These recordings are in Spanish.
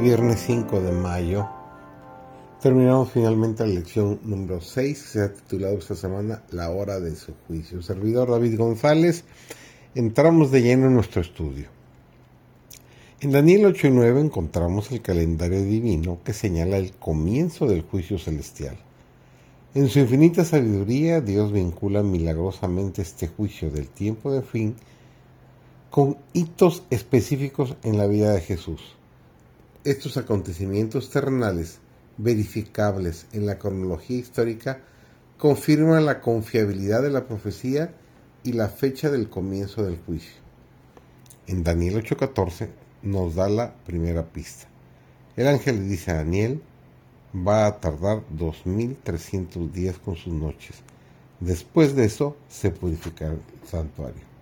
Viernes 5 de mayo terminamos finalmente la lección número 6 que se ha titulado esta semana La hora de su juicio. Servidor David González, entramos de lleno en nuestro estudio. En Daniel 8 y 9 encontramos el calendario divino que señala el comienzo del juicio celestial. En su infinita sabiduría, Dios vincula milagrosamente este juicio del tiempo de fin con hitos específicos en la vida de Jesús estos acontecimientos terrenales verificables en la cronología histórica confirman la confiabilidad de la profecía y la fecha del comienzo del juicio. En Daniel 8:14 nos da la primera pista. El ángel le dice a Daniel, va a tardar 2300 días con sus noches. Después de eso se purificará el santuario.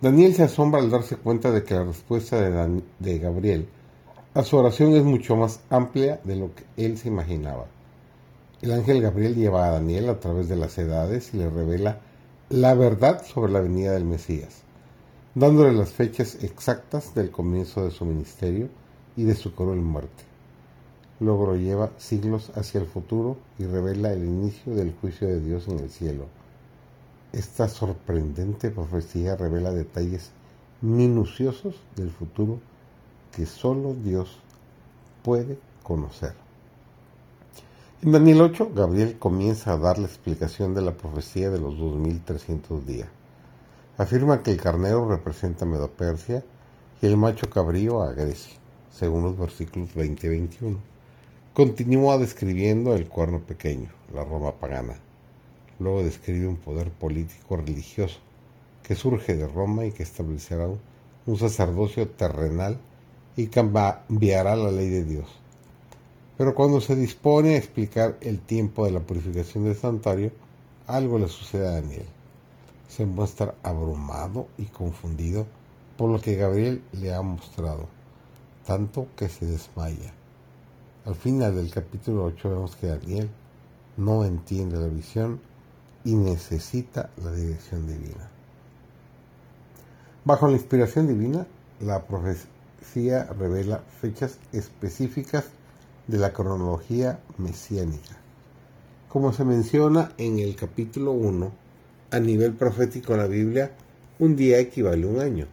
Daniel se asombra al darse cuenta de que la respuesta de, Gabriel a su oración es mucho más amplia de lo que él se imaginaba. El ángel Gabriel lleva a Daniel a través de las edades y le revela la verdad sobre la venida del Mesías, dándole las fechas exactas del comienzo de su ministerio y de su cruel muerte. Luego lo lleva siglos hacia el futuro y revela el inicio del juicio de Dios en el cielo esta sorprendente profecía revela detalles minuciosos del futuro que solo Dios puede conocer. En Daniel 8, Gabriel comienza a dar la explicación de la profecía de los 2300 días. Afirma que el carnero representa a Medopersia y el macho cabrío a Grecia, según los versículos 20 y 21. Continúa describiendo el cuerno pequeño, la Roma pagana Luego describe un poder político religioso que surge de Roma y que establecerá un sacerdocio terrenal y cambiará la ley de Dios. Pero cuando se dispone a explicar el tiempo de la purificación del santuario, algo le sucede a Daniel. Se muestra abrumado y confundido por lo que Gabriel le ha mostrado, tanto que se desmaya. Al final del capítulo 8 vemos que Daniel no entiende la visión y necesita la dirección divina. Bajo la inspiración divina, la profecía revela fechas específicas de la cronología mesiánica. Como se menciona en el capítulo 1, a nivel profético en la Biblia, un día equivale a un año.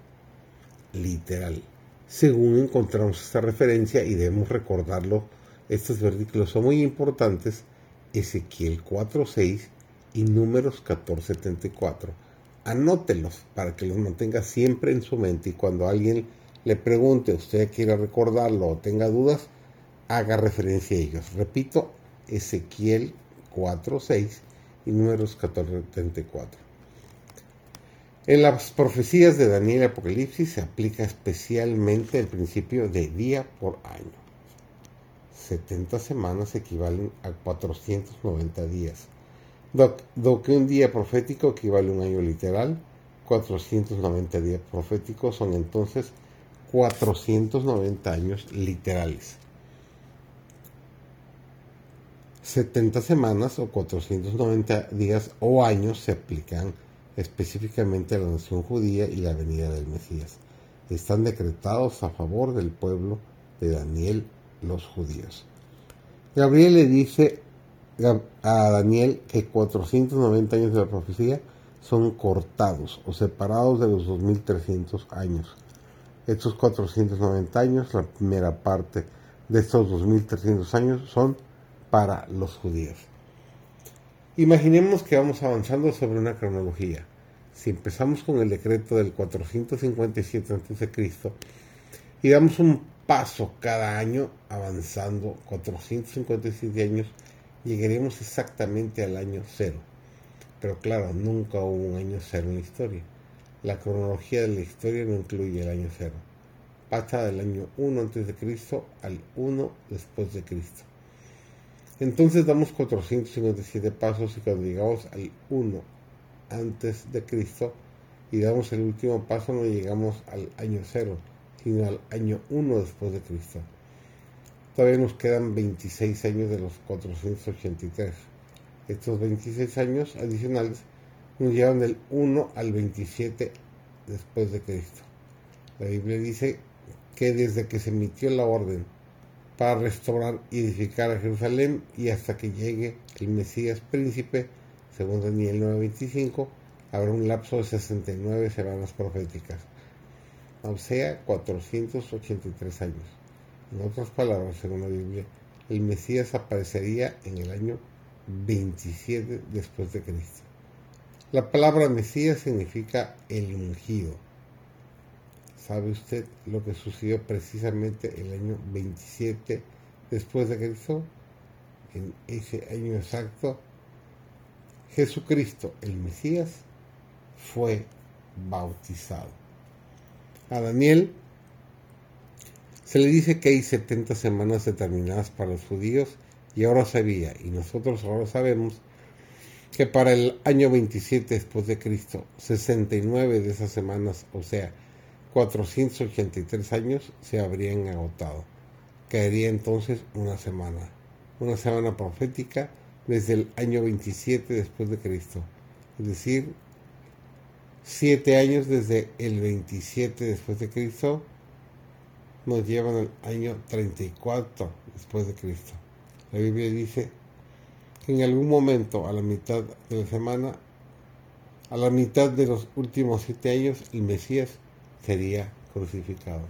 Literal. Según encontramos esta referencia y debemos recordarlo, estos versículos son muy importantes. Ezequiel 4.6 y números 1474. Anótelos para que los mantenga siempre en su mente y cuando alguien le pregunte, usted quiera recordarlo o tenga dudas, haga referencia a ellos. Repito, Ezequiel 4.6 y números 1474. En las profecías de Daniel y Apocalipsis se aplica especialmente el principio de día por año. 70 semanas equivalen a 490 días. Do, que un día profético equivale a un año literal, 490 días proféticos son entonces 490 años literales. 70 semanas o 490 días o años se aplican específicamente a la nación judía y la venida del Mesías. Están decretados a favor del pueblo de Daniel los judíos. Gabriel le dice a Daniel que 490 años de la profecía son cortados o separados de los 2300 años. Estos 490 años, la primera parte de estos 2300 años son para los judíos. Imaginemos que vamos avanzando sobre una cronología. Si empezamos con el decreto del 457 a.C. y damos un paso cada año avanzando 457 años llegaremos exactamente al año cero. Pero claro, nunca hubo un año cero en la historia. La cronología de la historia no incluye el año cero. Pasa del año 1 antes de Cristo al 1 después de Cristo. Entonces damos 457 pasos y cuando llegamos al 1 antes de Cristo y damos el último paso no llegamos al año cero, sino al año 1 después de Cristo. Todavía nos quedan 26 años de los 483. Estos 26 años adicionales nos llevan del 1 al 27 después de Cristo. La Biblia dice que desde que se emitió la orden para restaurar y edificar a Jerusalén y hasta que llegue el Mesías príncipe, según Daniel 9:25, habrá un lapso de 69 semanas proféticas, o sea, 483 años. En otras palabras, según la Biblia, el Mesías aparecería en el año 27 después de Cristo. La palabra Mesías significa el ungido. ¿Sabe usted lo que sucedió precisamente el año 27 después de Cristo? En ese año exacto, Jesucristo, el Mesías, fue bautizado. A Daniel se le dice que hay 70 semanas determinadas para los judíos y ahora sabía, y nosotros ahora sabemos, que para el año 27 después de Cristo, 69 de esas semanas, o sea, 483 años, se habrían agotado. Caería entonces una semana, una semana profética desde el año 27 después de Cristo, es decir, siete años desde el 27 después de Cristo nos llevan al año 34 después de Cristo. La Biblia dice que en algún momento, a la mitad de la semana, a la mitad de los últimos siete años, el Mesías sería crucificado.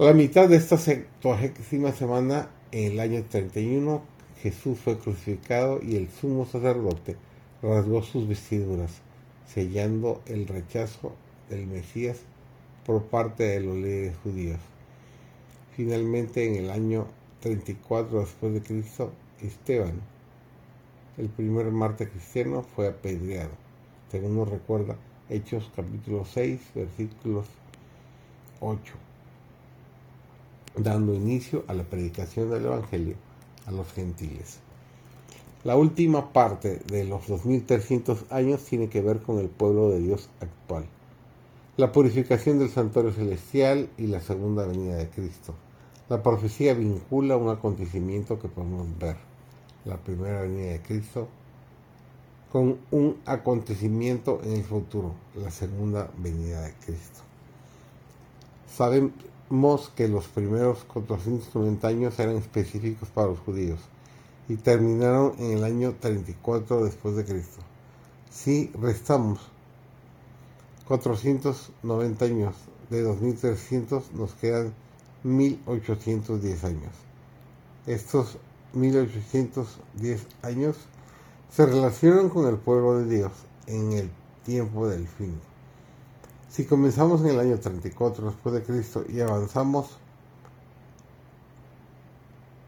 A la mitad de esta septuagésima semana, en el año 31, Jesús fue crucificado y el sumo sacerdote rasgó sus vestiduras, sellando el rechazo del Mesías por parte de los líderes judíos. Finalmente, en el año 34 después de Cristo, Esteban, el primer Marte cristiano, fue apedreado, según nos recuerda Hechos capítulo 6, versículos 8, dando inicio a la predicación del Evangelio a los gentiles. La última parte de los 2300 años tiene que ver con el pueblo de Dios actual, la purificación del santuario celestial y la segunda venida de Cristo. La profecía vincula un acontecimiento que podemos ver, la primera venida de Cristo, con un acontecimiento en el futuro, la segunda venida de Cristo. Sabemos que los primeros 490 años eran específicos para los judíos y terminaron en el año 34 después de Cristo. Si restamos 490 años de 2300, nos quedan 1810 años. Estos 1810 años se relacionan con el pueblo de Dios en el tiempo del fin. Si comenzamos en el año 34 después de Cristo y avanzamos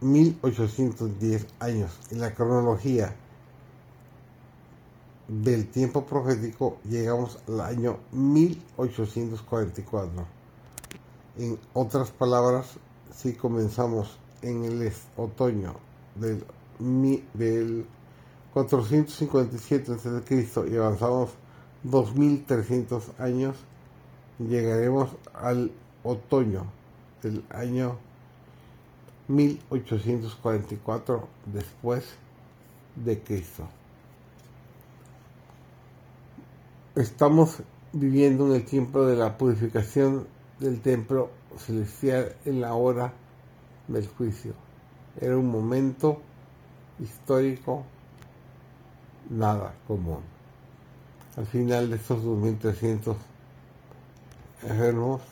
1810 años en la cronología del tiempo profético, llegamos al año 1844 en otras palabras, si comenzamos en el otoño del, del 457 a.C. y avanzamos 2300 años, llegaremos al otoño del año 1844 después de Cristo. Estamos viviendo en el tiempo de la purificación del templo celestial en la hora del juicio. Era un momento histórico nada común. Al final de estos 2300 enfermos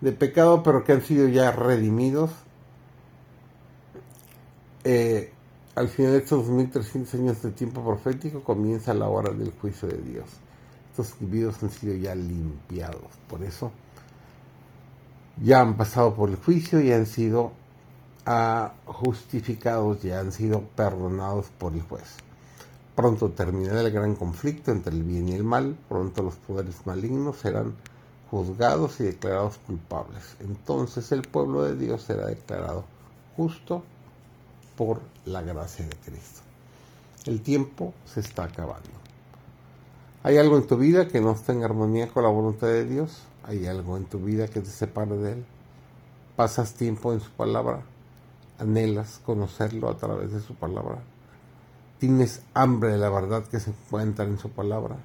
de pecado, pero que han sido ya redimidos, eh, al final de estos 2300 años de tiempo profético comienza la hora del juicio de Dios estos individuos han sido ya limpiados. Por eso ya han pasado por el juicio y han sido ah, justificados, ya han sido perdonados por el juez. Pronto terminará el gran conflicto entre el bien y el mal, pronto los poderes malignos serán juzgados y declarados culpables. Entonces el pueblo de Dios será declarado justo por la gracia de Cristo. El tiempo se está acabando. ¿Hay algo en tu vida que no está en armonía con la voluntad de Dios? ¿Hay algo en tu vida que te separe de Él? ¿Pasas tiempo en su palabra? ¿Anhelas conocerlo a través de su palabra? ¿Tienes hambre de la verdad que se encuentra en su palabra?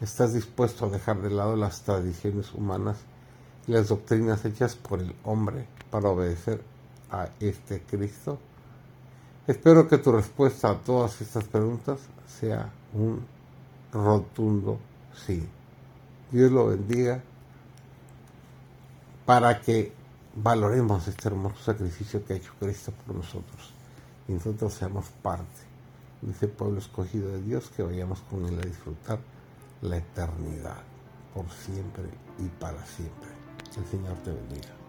¿Estás dispuesto a dejar de lado las tradiciones humanas y las doctrinas hechas por el hombre para obedecer a este Cristo? Espero que tu respuesta a todas estas preguntas sea un rotundo sí. Dios lo bendiga para que valoremos este hermoso sacrificio que ha hecho Cristo por nosotros y nosotros seamos parte de ese pueblo escogido de Dios que vayamos con Él a disfrutar la eternidad por siempre y para siempre. El Señor te bendiga.